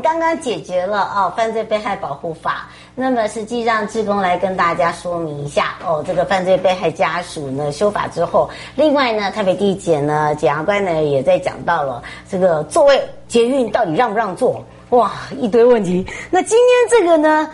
刚刚解决了哦，犯罪被害保护法。那么实际上，志工来跟大家说明一下哦，这个犯罪被害家属呢修法之后，另外呢，台北地检呢检察官呢也在讲到了这个座位捷运到底让不让座？哇，一堆问题。那今天这个呢？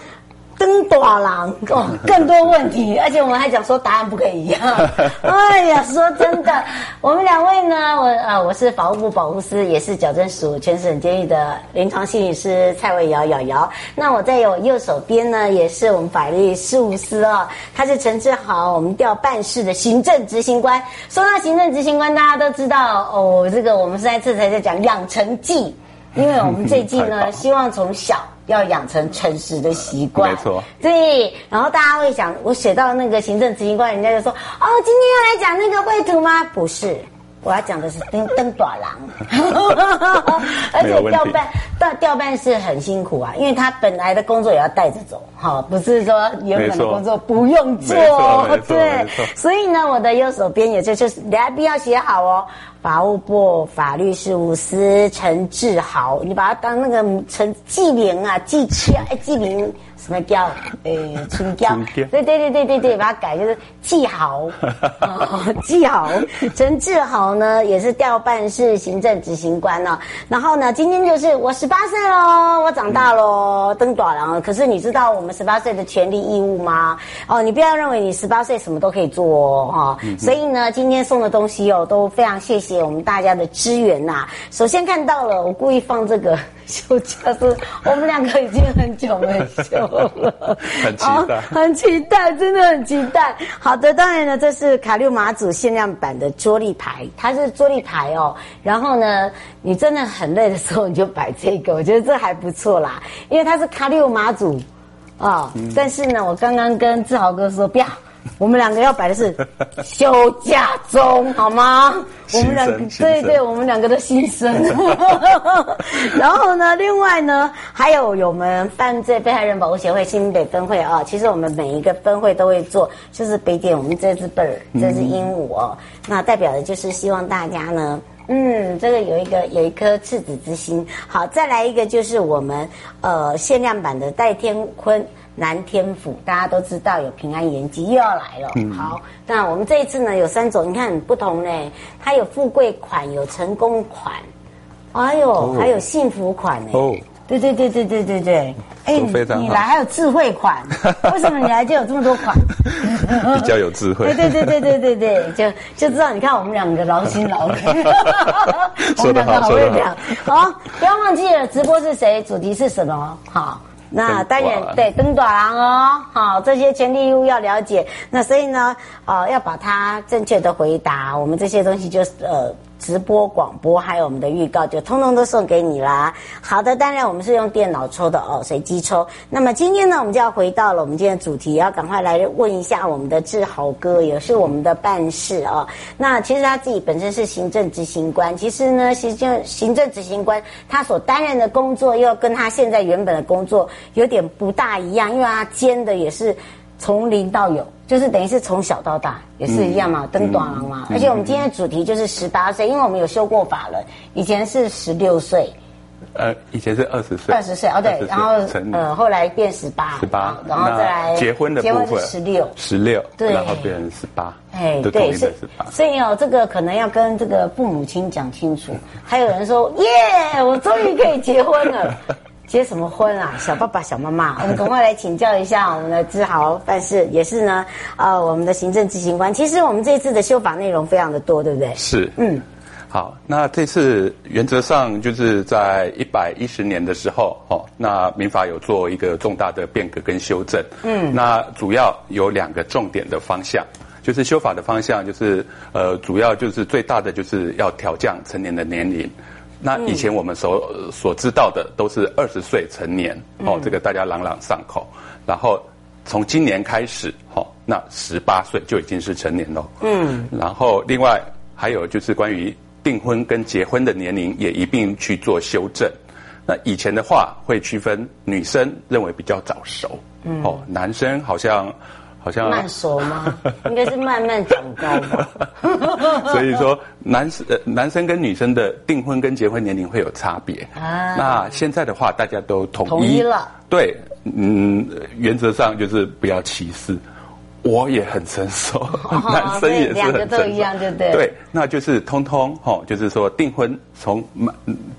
登大郎哦，更多问题，而且我们还讲说答案不可以一样。哎呀，说真的，我们两位呢，我呃，我是法务部保护司，也是矫正署全省监狱的临床心理师蔡伟瑶瑶瑶。那我在我右手边呢，也是我们法律事务司哦，他是陈志豪，我们调办事的行政执行官。说到行政执行官，大家都知道哦，这个我们上一次才在讲养成记，因为我们这季呢，希望从小。要养成诚实的习惯，没错。对，然后大家会想，我写到那个行政执行官，人家就说：“哦，今天要来讲那个绘图吗？”不是，我要讲的是登 登短廊。而且调办调调办是很辛苦啊，因为他本来的工作也要带着走，哈，不是说原本的工作不用做。对，所以呢，我的右手边也就是你还必要写好哦。法务部法律事务司陈志豪，你把他当那个陈纪灵啊，纪超哎，纪灵什么叫 诶春娇？对对对对对对，把它改就是季豪，季豪，陈志豪呢也是调办事行政执行官呢。然后呢，今天就是我十八岁喽，我长大喽，登短郎了。可是你知道我们十八岁的权利义务吗？哦，你不要认为你十八岁什么都可以做哦，哈。所以呢，今天送的东西哦，都非常谢谢。谢我们大家的支援呐！首先看到了，我故意放这个 休假是，我们两个已经很久没休了，很期待，哦，很期待，真的很期待。好的，当然呢，这是卡六马祖限量版的桌立牌，它是桌立牌哦。然后呢，你真的很累的时候，你就摆这个，我觉得这还不错啦，因为它是卡六马祖啊。哦嗯，但是呢，我刚刚跟志豪哥说不要。我们两个要摆的是休假中，好吗？我们两个对对，我们两个的心声。然后呢，另外呢，还有我们犯罪被害人保护协会新北分会啊，其实我们每一个分会都会做，就是北点我们这只 bird，这只鹦鹉哦，那代表的就是希望大家呢。嗯，这个有一个有一颗赤子之心。好，再来一个就是我们呃限量版的戴天坤南天府，大家都知道有平安延吉又要来了。嗯、好，那我们这一次呢有三种，你看不同呢，它有富贵款，有成功款，哎呦，哦、还有幸福款呢。哦对对对对对对对，哎，你来还有智慧款，为什么你来就有这么多款？比较有智慧。对对对对对对对，就就知道你看我们两个劳心劳力，我们两个好会讲。好，不要忘记了直播是谁，主题是什么？好，那当然对登短郎哦，好，这些权利义务要了解。那所以呢，呃，要把它正确的回答，我们这些东西就是呃。直播广播还有我们的预告，就通通都送给你啦。好的，当然我们是用电脑抽的哦，随机抽。那么今天呢，我们就要回到了我们今天的主题，要赶快来问一下我们的志豪哥，也是我们的办事哦。那其实他自己本身是行政执行官，其实呢，行政行政执行官他所担任的工作，又跟他现在原本的工作有点不大一样，因为他兼的也是。从零到有，就是等于是从小到大也是一样嘛，登短廊嘛。而且我们今天的主题就是十八岁，因为我们有修过法了，以前是十六岁，呃，以前是二十岁，二十岁哦，对，然后呃后来变十八，十八，然后再来结婚的部分，结婚是十六，十六，对，然后变成十八，哎，对，是十八，所以哦，这个可能要跟这个父母亲讲清楚。还有人说，耶，我终于可以结婚了。结什么婚啊？小爸爸、小妈妈，我们赶快来请教一下我们的志豪办事，也是呢，呃，我们的行政执行官。其实我们这次的修法内容非常的多，对不对？是，嗯，好，那这次原则上就是在一百一十年的时候，哦，那民法有做一个重大的变革跟修正，嗯，那主要有两个重点的方向，就是修法的方向，就是呃，主要就是最大的就是要调降成年的年龄。那以前我们所所知道的都是二十岁成年，哦，这个大家朗朗上口。然后从今年开始，哦，那十八岁就已经是成年了。嗯。然后另外还有就是关于订婚跟结婚的年龄也一并去做修正。那以前的话会区分女生认为比较早熟，哦，男生好像。好像慢熟吗？应该是慢慢长高吧。所以说，男生呃男生跟女生的订婚跟结婚年龄会有差别。啊。那现在的话，大家都统一。统一了。对，嗯，原则上就是不要歧视。我也很成熟，哦、男生也是很成熟。两个都一样，对不对？对，那就是通通吼，就是说订婚从满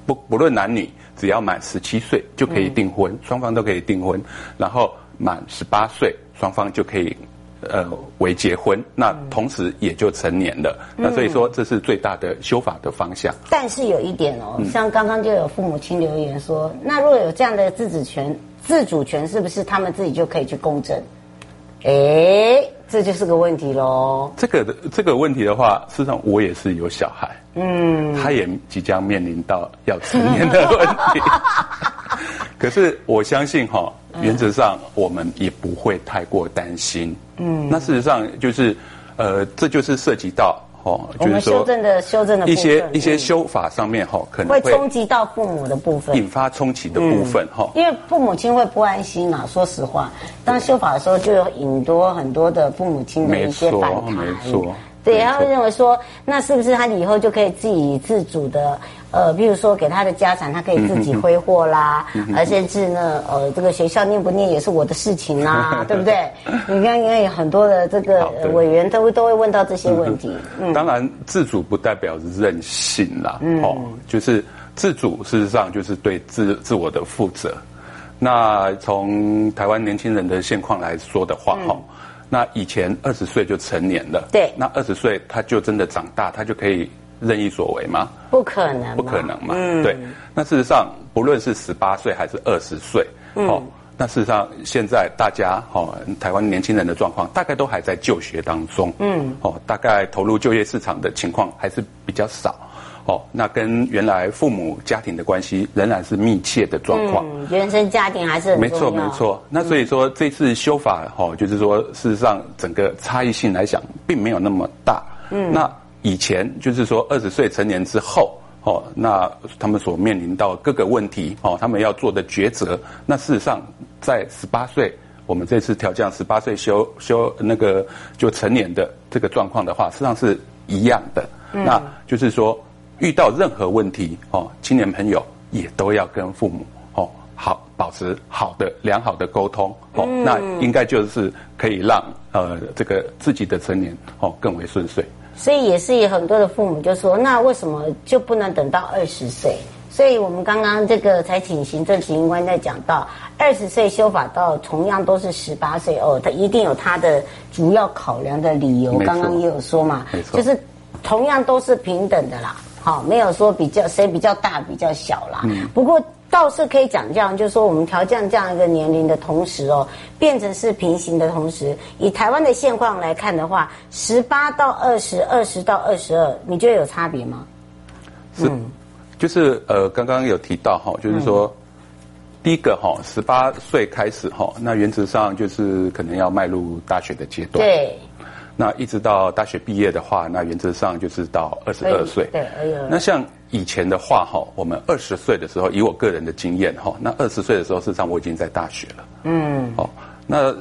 不不论男女，只要满十七岁就可以订婚，嗯、双方都可以订婚，然后满十八岁。双方就可以，呃，为结婚，那同时也就成年了。嗯、那所以说，这是最大的修法的方向。但是有一点哦，像刚刚就有父母亲留言说，嗯、那如果有这样的自主权，自主权是不是他们自己就可以去公证？哎，这就是个问题喽。这个的这个问题的话，事实上我也是有小孩，嗯，他也即将面临到要成年的问题。可是我相信哈，原则上我们也不会太过担心。嗯，那事实上就是，呃，这就是涉及到哦，就是说修正的修正的一些一些修法上面哈，可能会冲击到父母的部分，引发冲击的部分哈。因为父母亲会不安心嘛，说实话，当修法的时候就有很多很多的父母亲的一些反弹。没错，对，他会认为说，那是不是他以后就可以自己自主的？呃，比如说给他的家产，他可以自己挥霍啦，而甚至呢，呃，这个学校念不念也是我的事情啦，对不对？你看，因为很多的这个委员都都会问到这些问题。嗯，当然，自主不代表任性啦，哦，就是自主，事实上就是对自自我的负责。那从台湾年轻人的现况来说的话，哈，那以前二十岁就成年了，对，那二十岁他就真的长大，他就可以。任意所为吗？不可能，不可能嘛。嗯，对。那事实上，不论是十八岁还是二十岁，嗯、哦，那事实上现在大家哦，台湾年轻人的状况大概都还在就学当中，嗯，哦，大概投入就业市场的情况还是比较少，哦，那跟原来父母家庭的关系仍然是密切的状况。嗯，原生家庭还是很。没错，没错。那所以说这次修法哈、哦，就是说事实上整个差异性来讲，并没有那么大。嗯，那以前就是说二十岁成年之后，哦，那他们所面临到各个问题，哦，他们要做的抉择，那事实上在十八岁，我们这次调降十八岁修修那个就成年的这个状况的话，实际上是一样的。嗯，那就是说。遇到任何问题哦，青年朋友也都要跟父母哦好保持好的良好的沟通哦，嗯、那应该就是可以让呃这个自己的成年哦更为顺遂。所以也是有很多的父母就说，那为什么就不能等到二十岁？所以我们刚刚这个才请行政执行官在讲到二十岁修法到同样都是十八岁哦，他一定有他的主要考量的理由。刚刚也有说嘛，就是同样都是平等的啦。好，没有说比较谁比较大比较小啦。嗯。不过倒是可以讲这样，就是说我们调降这样一个年龄的同时哦，变成是平行的同时，以台湾的现况来看的话，十八到二十，二十到二十二，你觉得有差别吗？是，嗯、就是呃，刚刚有提到哈，就是说，嗯、第一个哈，十八岁开始哈，那原则上就是可能要迈入大学的阶段。对。那一直到大学毕业的话，那原则上就是到二十二岁。对，哎呦。那像以前的话，哈，我们二十岁的时候，以我个人的经验，哈，那二十岁的时候，事实上我已经在大学了。嗯。哦，那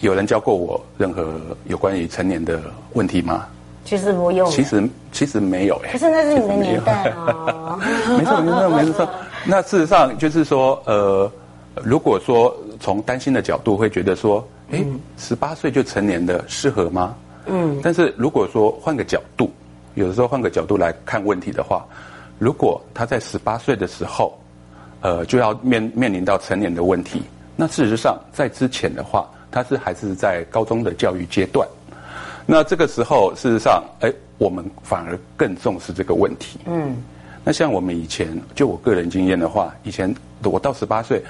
有人教过我任何有关于成年的问题吗？其实不用。其实其实没有诶。可是那是你的年代哦。没错没错没错。那事实上就是说，呃，如果说从担心的角度，会觉得说，哎，十八岁就成年的适合吗？嗯，但是如果说换个角度，有的时候换个角度来看问题的话，如果他在十八岁的时候，呃，就要面面临到成年的问题，那事实上在之前的话，他是还是在高中的教育阶段，那这个时候事实上，哎，我们反而更重视这个问题。嗯，那像我们以前，就我个人经验的话，以前我到十八岁，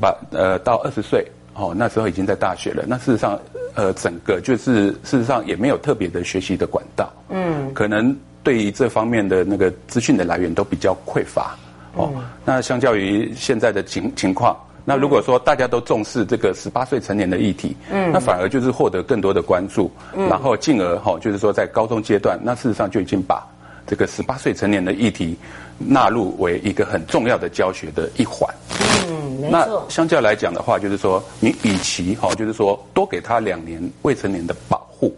把呃到二十岁。哦，那时候已经在大学了。那事实上，呃，整个就是事实上也没有特别的学习的管道。嗯，可能对于这方面的那个资讯的来源都比较匮乏。哦，嗯、那相较于现在的情情况，那如果说大家都重视这个十八岁成年的议题，嗯，那反而就是获得更多的关注，嗯，然后进而哈、哦，就是说在高中阶段，那事实上就已经把这个十八岁成年的议题纳入为一个很重要的教学的一环。那相较来讲的话，就是说，你与其哈，就是说多给他两年未成年的保护，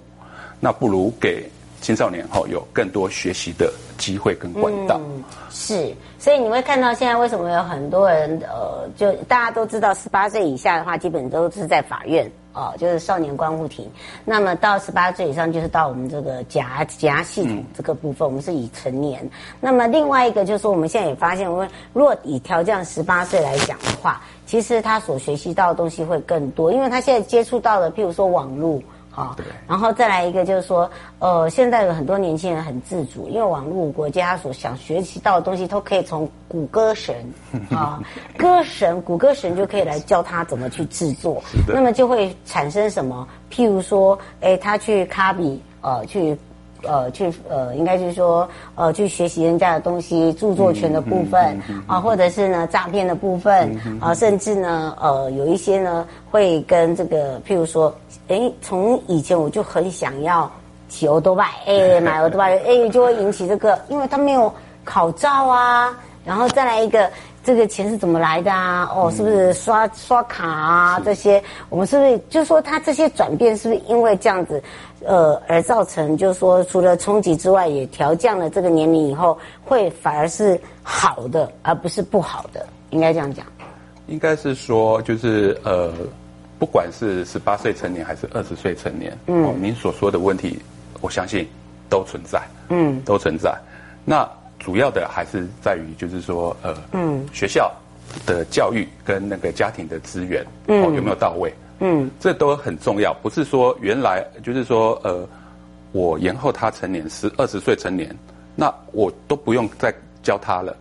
那不如给青少年哈有更多学习的机会跟管道。嗯，是，所以你会看到现在为什么有很多人呃，就大家都知道，十八岁以下的话，基本都是在法院。哦，就是少年观护庭，那么到十八岁以上就是到我们这个夹夹系统这个部分，嗯、我们是以成年。那么另外一个就是说，我们现在也发现，我们若以调降十八岁来讲的话，其实他所学习到的东西会更多，因为他现在接触到的，譬如说网络。好，对然后再来一个就是说，呃，现在有很多年轻人很自主，因为网络国家所想学习到的东西，都可以从谷歌神 啊，歌神谷歌神就可以来教他怎么去制作，那么就会产生什么？譬如说，哎，他去 copy，呃，去。呃，去呃，应该就是说，呃，去学习人家的东西，著作权的部分啊、嗯嗯嗯呃，或者是呢诈骗的部分啊、甚至呢，呃，有一些呢会跟这个，譬如说，诶，从以前我就很想要骑欧多拜，哎，买欧多拜，哎，就会引起这个，因为他没有考照啊，然后再来一个。这个钱是怎么来的啊？哦，是不是刷刷卡啊？这些我们是不是就是说，它这些转变是不是因为这样子，呃，而造成就是说，除了冲击之外，也调降了这个年龄以后，会反而是好的，而不是不好的，应该这样讲。应该是说，就是呃，不管是十八岁成年还是二十岁成年，嗯，哦，您所说的问题，我相信都存在，嗯，都存在。那。主要的还是在于，就是说，呃，嗯，学校的教育跟那个家庭的资源，嗯，有没有到位？嗯，这都很重要。不是说原来就是说，呃，我延后他成年十二十岁成年，那我都不用再教他了，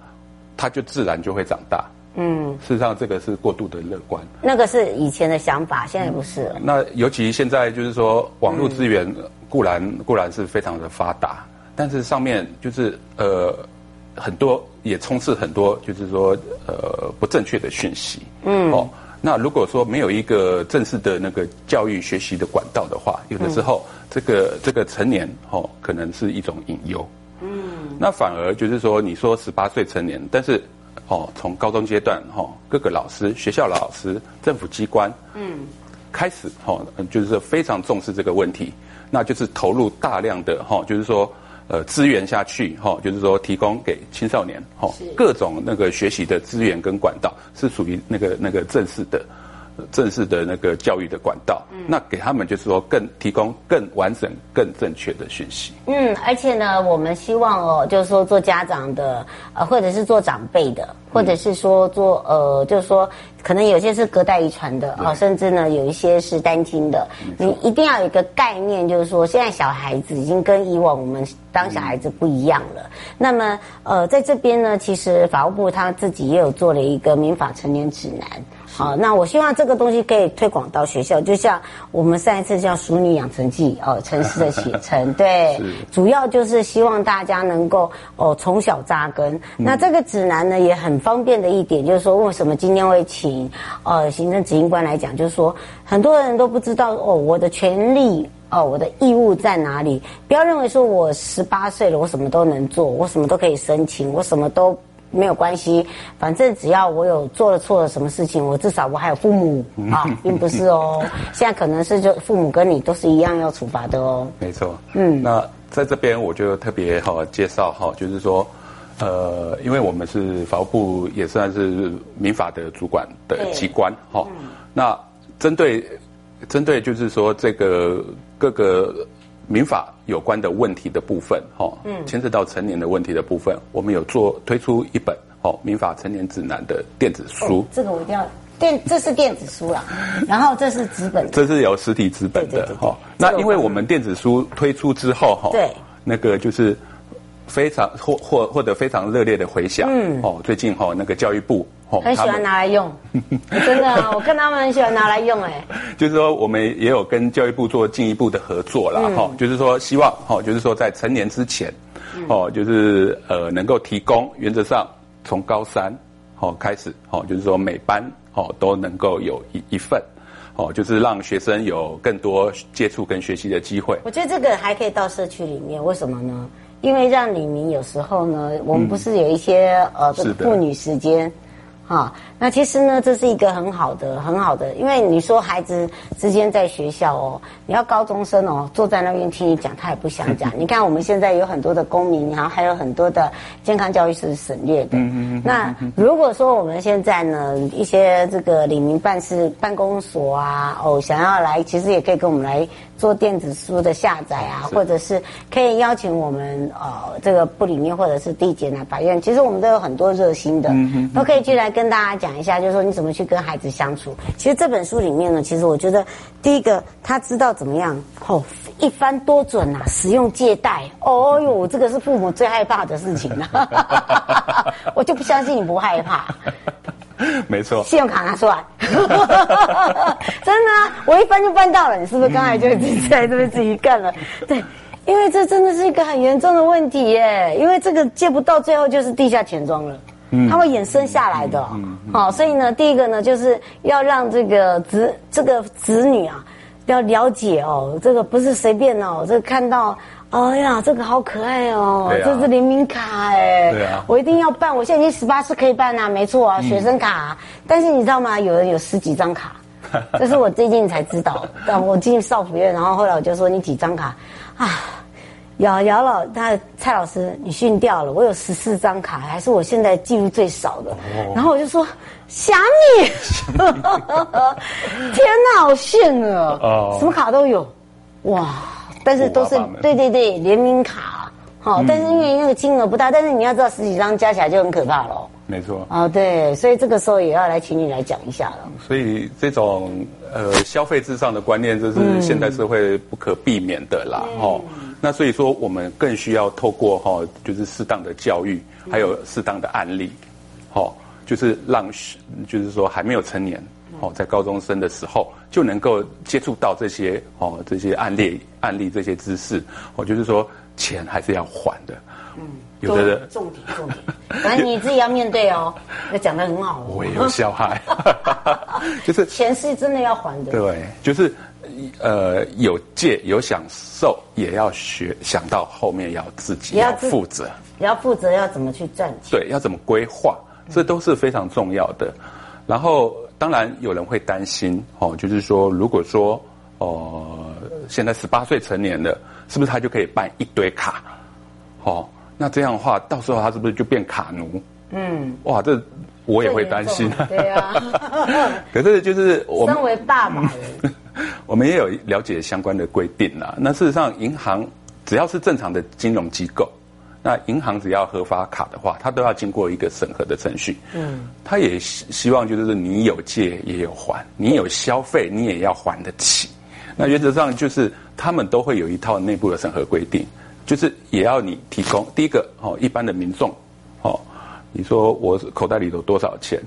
他就自然就会长大。嗯，事实上这个是过度的乐观。那个是以前的想法，现在不是了。嗯，那尤其现在就是说，网络资源固然固然是非常的发达，但是上面就是呃。很多也充斥很多就是说呃不正确的讯息，嗯哦。那如果说没有一个正式的那个教育学习的管道的话，有的时候这个这个成年哦，可能是一种隐忧。嗯，那反而就是说，你说十八岁成年，但是哦，从高中阶段哈，各个老师、学校老师、政府机关，嗯，开始哈，就是说非常重视这个问题，那就是投入大量的哈，就是说。呃，资源下去哈，就是说提供给青少年哈，各种那个学习的资源跟管道是属于那个那个正式的。正式的那个教育的管道，嗯，那给他们就是说更提供更完整、更正确的讯息。嗯，而且呢，我们希望哦，就是说做家长的，呃，或者是做长辈的，或者是说做呃，就是说可能有些是隔代遗传的啊，甚至呢有一些是单亲的，你一定要有一个概念，就是说现在小孩子已经跟以往我们当小孩子不一样了。那么呃，在这边呢，其实法务部他自己也有做了一个民法成年指南。好，那我希望这个东西可以推广到学校，就像我们上一次叫《淑女养成记》哦，城市的写成，对，主要就是希望大家能够哦从小扎根。那这个指南呢也很方便的一点，就是说为什么今天会请呃行政执行官来讲，就是说很多人都不知道哦我的权利哦我的义务在哪里，不要认为说我十八岁了我什么都能做，我什么都可以申请，我什么都。没有关系，反正只要我有做了错了什么事情，我至少我还有父母 啊，并不是哦。现在可能是就父母跟你都是一样要处罚的哦。没错，嗯，那在这边我就特别哈介绍哈，就是说，呃，因为我们是法务部也算是民法的主管的机关哈，那针对针对就是说这个各个。民法有关的问题的部分，哈，嗯，牵涉到成年的问题的部分，我们有做推出一本哦，民法成年指南的电子书。哦、这个我一定要电，这是电子书啦，然后这是纸本，这是有实体纸本的哈。那因为我们电子书推出之后，哈，对，那个就是非常获获获得非常热烈的回响，嗯，哦，最近哈那个教育部。很喜欢拿来用，真的啊！我看他们很喜欢拿来用，哎，就是说我们也有跟教育部做进一步的合作啦哈，就是说希望哈，就是说在成年之前，哦，就是呃能够提供原则上从高三哦开始哦，就是说每班哦都能够有一一份哦，就是让学生有更多接触跟学习的机会。我觉得这个还可以到社区里面，为什么呢？因为让李明有时候呢，我们不是有一些呃这个妇女时间。啊，那其实呢，这是一个很好的、很好的，因为你说孩子之间在学校哦，你要高中生哦，坐在那边听你讲，他也不想讲。你看我们现在有很多的公民，然后还有很多的健康教育是省略的。嗯嗯嗯。那如果说我们现在呢，一些这个里民办事办公所啊，哦，想要来，其实也可以跟我们来。做电子书的下载啊，或者是可以邀请我们呃这个部里面或者是地检啊法院，其实我们都有很多热心的，都可以去来跟大家讲一下，就是说你怎么去跟孩子相处。其实这本书里面呢，其实我觉得第一个他知道怎么样哦，一翻多准啊，使用借贷哦哟，这个是父母最害怕的事情啊，我就不相信你不害怕。没错，信用卡拿出来，真的啊！我一翻就翻到了，你是不是刚才就自己在这边自己干了？对，因为这真的是一个很严重的问题耶，因为这个借不到，最后就是地下钱庄了，嗯，它会衍生下来的，嗯，好，所以呢，第一个呢，就是要让这个子这个子女啊，要了解哦，这个不是随便哦，这个看到。哎呀，这个好可爱哦！啊、这是联名卡哎，对啊，我一定要办。我现在已经十八岁可以办啊，没错啊，学生卡、啊。嗯、但是你知道吗？有人有十几张卡，这是我最近才知道。但我进少府院，然后后来我就说你几张卡啊？姚姚老，他蔡老师，你训掉了。我有十四张卡，还是我现在记录最少的。哦、然后我就说想你，天哪，好炫啊！哦，什么卡都有，哇！但是都是对对对联名卡，好、嗯，但是因为那个金额不大，但是你要知道十几张加起来就很可怕了。没错。啊，对，所以这个时候也要来请你来讲一下了。所以这种呃消费至上的观念，这是现代社会不可避免的啦。哦、嗯，那所以说我们更需要透过哈，就是适当的教育，还有适当的案例，好，就是让就是说还没有成年哦，在高中生的时候就能够接触到这些哦这些案例案例这些知识，哦就是说钱还是要还的。嗯，有的人重点 重点，反正你自己要面对哦。那讲的很好哦。我也有小孩，就是钱是真的要还的。对，就是呃有借有享受，也要学想到后面要自己要负责，也要负责要怎么去赚钱。对，要怎么规划，这都是非常重要的。然后当然有人会担心哦，就是说如果说哦、呃、现在十八岁成年了，是不是他就可以办一堆卡？哦。那这样的话，到时候他是不是就变卡奴？嗯，哇，这我也会担心。对啊，可是就是我身为爸爸，我们也有了解相关的规定啦。那事实上，银行只要是正常的金融机构，那银行只要核发卡的话，它都要经过一个审核的程序。嗯，他也希希望就是你有借也有还，你有消费你也要还得起。那原则上就是他们都会有一套内部的审核规定。就是也要你提供第一个哦，一般的民众哦，你说我口袋里有多少钱？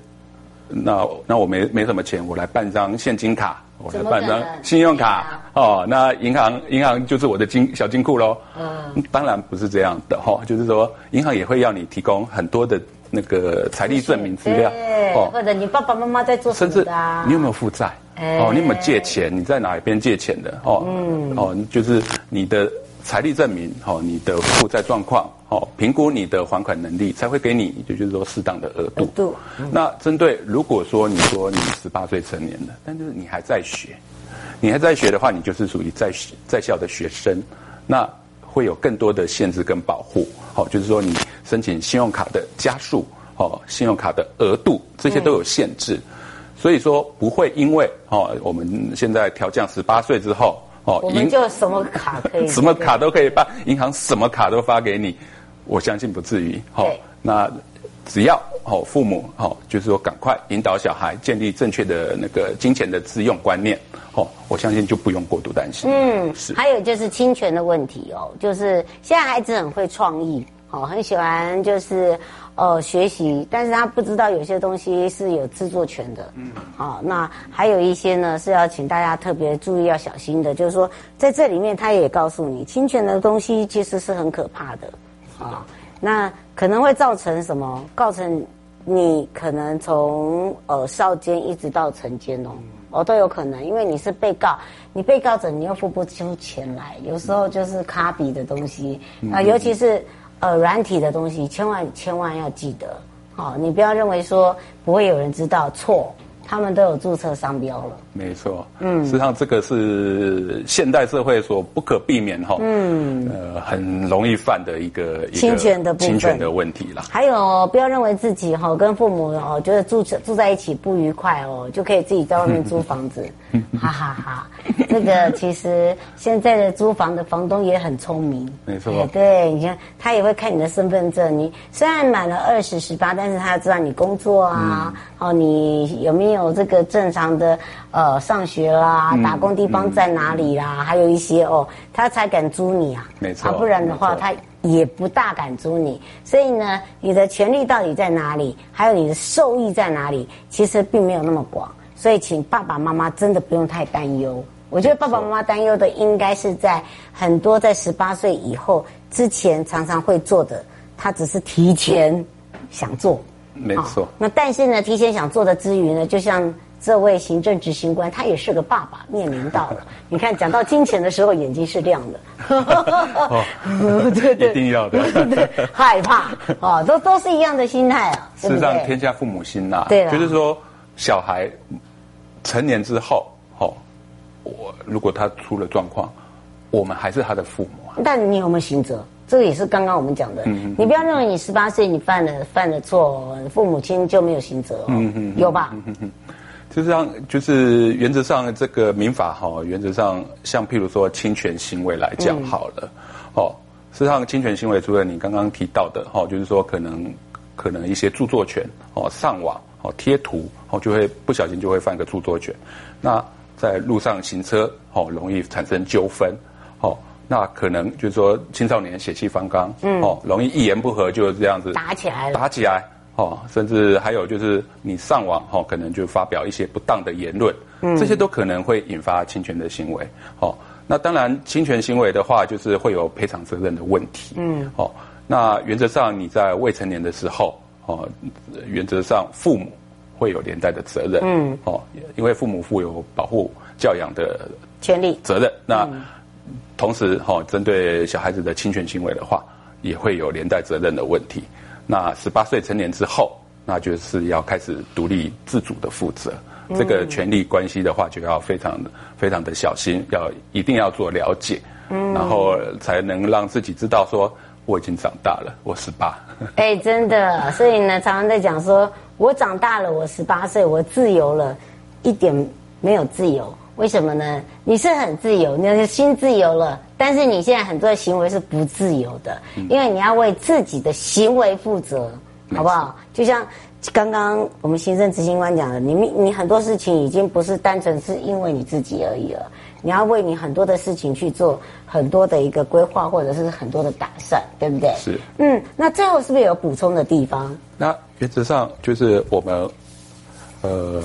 那那我没没什么钱，我来办张现金卡，我来办张信用卡哦。那银行银行就是我的金小金库喽。嗯，当然不是这样的哈，就是说银行也会要你提供很多的那个财力证明资料哦，或者你爸爸妈妈在做什么啊？甚至你有没有负债？哦，你有没有借钱？你在哪一边借钱的？哦，嗯，哦，就是你的。财力证明，哦，你的负债状况，好，评估你的还款能力，才会给你，就就是说适当的额度。那针对如果说你说你十八岁成年了，但就是你还在学，你还在学的话，你就是属于在在校的学生，那会有更多的限制跟保护。好，就是说你申请信用卡的加速，哦，信用卡的额度，这些都有限制。嗯、所以说不会因为哦，我们现在调降十八岁之后。哦，我们就什么卡可以，什么卡都可以办，银行什么卡都发给你，我相信不至于。好、哦，那只要哦父母哦，就是说赶快引导小孩建立正确的那个金钱的自用观念，哦，我相信就不用过度担心。嗯，是。还有就是侵权的问题哦，就是现在孩子很会创意，哦，很喜欢就是。呃，学习，但是他不知道有些东西是有制作权的，嗯，好、哦，那还有一些呢是要请大家特别注意要小心的，就是说在这里面他也告诉你，侵权的东西其实是很可怕的，啊、哦，那可能会造成什么？造成你可能从呃少监一直到成监哦，哦都有可能，因为你是被告，你被告者你又付不出钱来，有时候就是卡比的东西啊、呃，尤其是。呃，软体的东西千万千万要记得，好、哦，你不要认为说不会有人知道，错，他们都有注册商标了。没错，嗯，实际上这个是现代社会所不可避免哈，嗯，呃，很容易犯的一个侵权的侵权的问题啦。还有，不要认为自己哈、哦、跟父母哦觉得住住在一起不愉快哦，就可以自己在外面租房子，哈哈哈。这个其实现在的租房的房东也很聪明，没错，对，你看他也会看你的身份证，你虽然满了二十十八，但是他要知道你工作啊，嗯、哦，你有没有这个正常的呃上学啦，嗯、打工地方在哪里啦，嗯、还有一些哦，他才敢租你啊，没错，不然的话他也不大敢租你，所以呢，你的权利到底在哪里，还有你的受益在哪里，其实并没有那么广，所以请爸爸妈妈真的不用太担忧。我觉得爸爸妈妈担忧的应该是在很多在十八岁以后之前常常会做的，他只是提前想做，没错、哦。那但是呢，提前想做的之余呢，就像这位行政执行官，他也是个爸爸，面临到了。你看，讲到金钱的时候，眼睛是亮的。哦，对对，一定要的。害怕哦，都都是一样的心态啊。事实上，天下父母心呐。对了，就是说，小孩成年之后。我如果他出了状况，我们还是他的父母啊。但你有没有行责？这个也是刚刚我们讲的。嗯、你不要认为你十八岁你犯了犯了错，父母亲就没有刑责哦。嗯、哼有吧？嗯、哼就是让，就是原则上这个民法哈，原则上像譬如说侵权行为来讲好了，哦、嗯，实际上侵权行为除了你刚刚提到的哈，就是说可能可能一些著作权哦，上网哦贴图哦，就会不小心就会犯个著作权，那。在路上行车，哦，容易产生纠纷，哦，那可能就是说青少年血气方刚，嗯，哦，容易一言不合就这样子打起来了，打起来，哦，甚至还有就是你上网哦，可能就发表一些不当的言论，嗯，这些都可能会引发侵权的行为。哦，那当然侵权行为的话，就是会有赔偿责任的问题。嗯，哦，那原则上你在未成年的时候，哦，原则上父母会有连带的责任。嗯，哦，因为父母负有保护教养的权利责任。那同时，哈，针对小孩子的侵权行为的话，也会有连带责任的问题。那十八岁成年之后，那就是要开始独立自主的负责。这个权利关系的话，就要非常的非常的小心，要一定要做了解，嗯，然后才能让自己知道说我已经长大了，我十八。哎，真的，所以呢，常常在讲说我长大了，我十八岁，我自由了，一点没有自由。为什么呢？你是很自由，你的心自由了，但是你现在很多的行为是不自由的，嗯、因为你要为自己的行为负责，好不好？就像刚刚我们行政执行官讲的，你你很多事情已经不是单纯是因为你自己而已了，你要为你很多的事情去做很多的一个规划，或者是很多的打算，对不对？是。嗯，那最后是不是有补充的地方？那原则上就是我们，呃。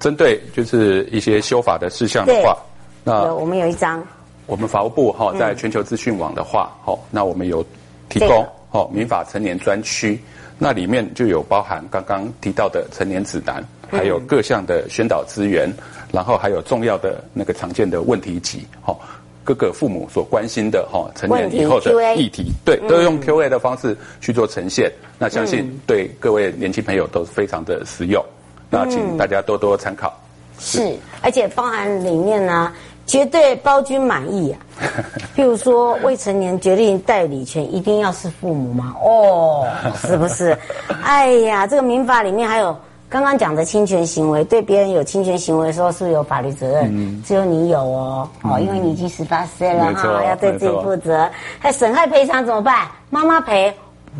针对就是一些修法的事项的话，那我们有一张，我们法务部哈在全球资讯网的话，好，那我们有提供哦民法成年专区，那里面就有包含刚刚提到的成年指南，还有各项的宣导资源，然后还有重要的那个常见的问题集，哈，各个父母所关心的哈成年以后的议题，对，都用 Q&A 的方式去做呈现，那相信对各位年轻朋友都是非常的实用。那请大家多多参考。嗯、是，而且包含里面呢，绝对包君满意啊。譬如说，未成年决定代理权一定要是父母吗？哦，是不是？哎呀，这个民法里面还有刚刚讲的侵权行为，对别人有侵权行为的时候，是不是有法律责任？嗯、只有你有哦，哦，因为你已经十八岁了哈，要对自己负责。还损害赔偿怎么办？妈妈赔。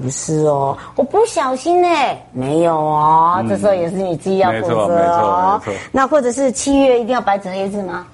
不是哦，我不小心呢，没有哦，嗯、这时候也是你自己要负责哦。那或者是七月一定要白纸黑字吗？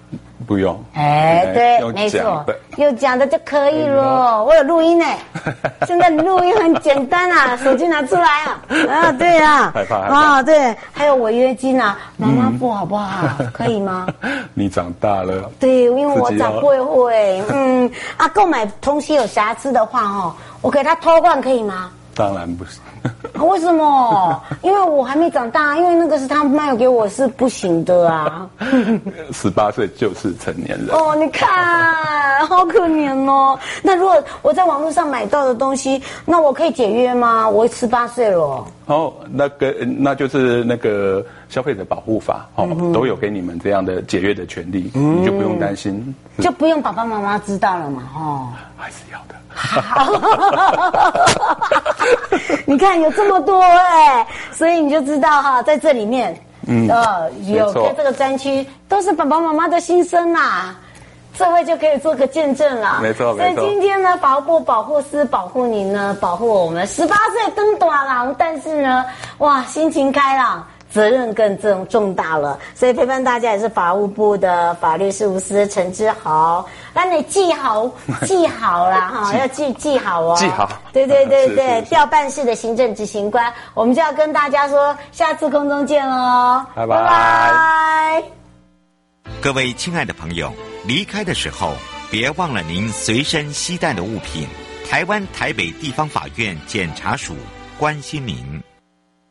不用。哎，对，没错，有讲的就可以了。我有录音呢，现在录音很简单啊，手机拿出来啊。啊，对啊。害怕。啊，对，还有违约金啊，妈妈付好不好？可以吗？你长大了。对，因为我长辈会。嗯，啊，购买东西有瑕疵的话哦。我给他偷换可以吗？当然不行。为什么？因为我还没长大，因为那个是他卖给我是不行的啊。十八岁就是成年人。哦，你看，好可怜哦。那如果我在网络上买到的东西，那我可以解约吗？我十八岁了。哦，那个那就是那个消费者保护法哦，嗯、都有给你们这样的解约的权利，嗯、你就不用担心，就不用爸爸妈妈知道了嘛，哦，还是要的。你看有这么多哎、欸，所以你就知道哈，在这里面，嗯，呃，有在这个专区都是爸爸妈妈的心声呐、啊，这位就可以做个见证了。没错，没错。所以今天呢，法务部保护师保护您呢，保护我们十八岁登短郎，但是呢，哇，心情开朗。责任更重重大了，所以陪伴大家也是法务部的法律事务司陈之豪，那你记好 记好了哈，要记记好哦，记好，对对对 对，调办事的行政执行官，我们就要跟大家说，下次空中见喽，拜。拜拜。各位亲爱的朋友，离开的时候别忘了您随身携带的物品。台湾台北地方法院检察署关心您。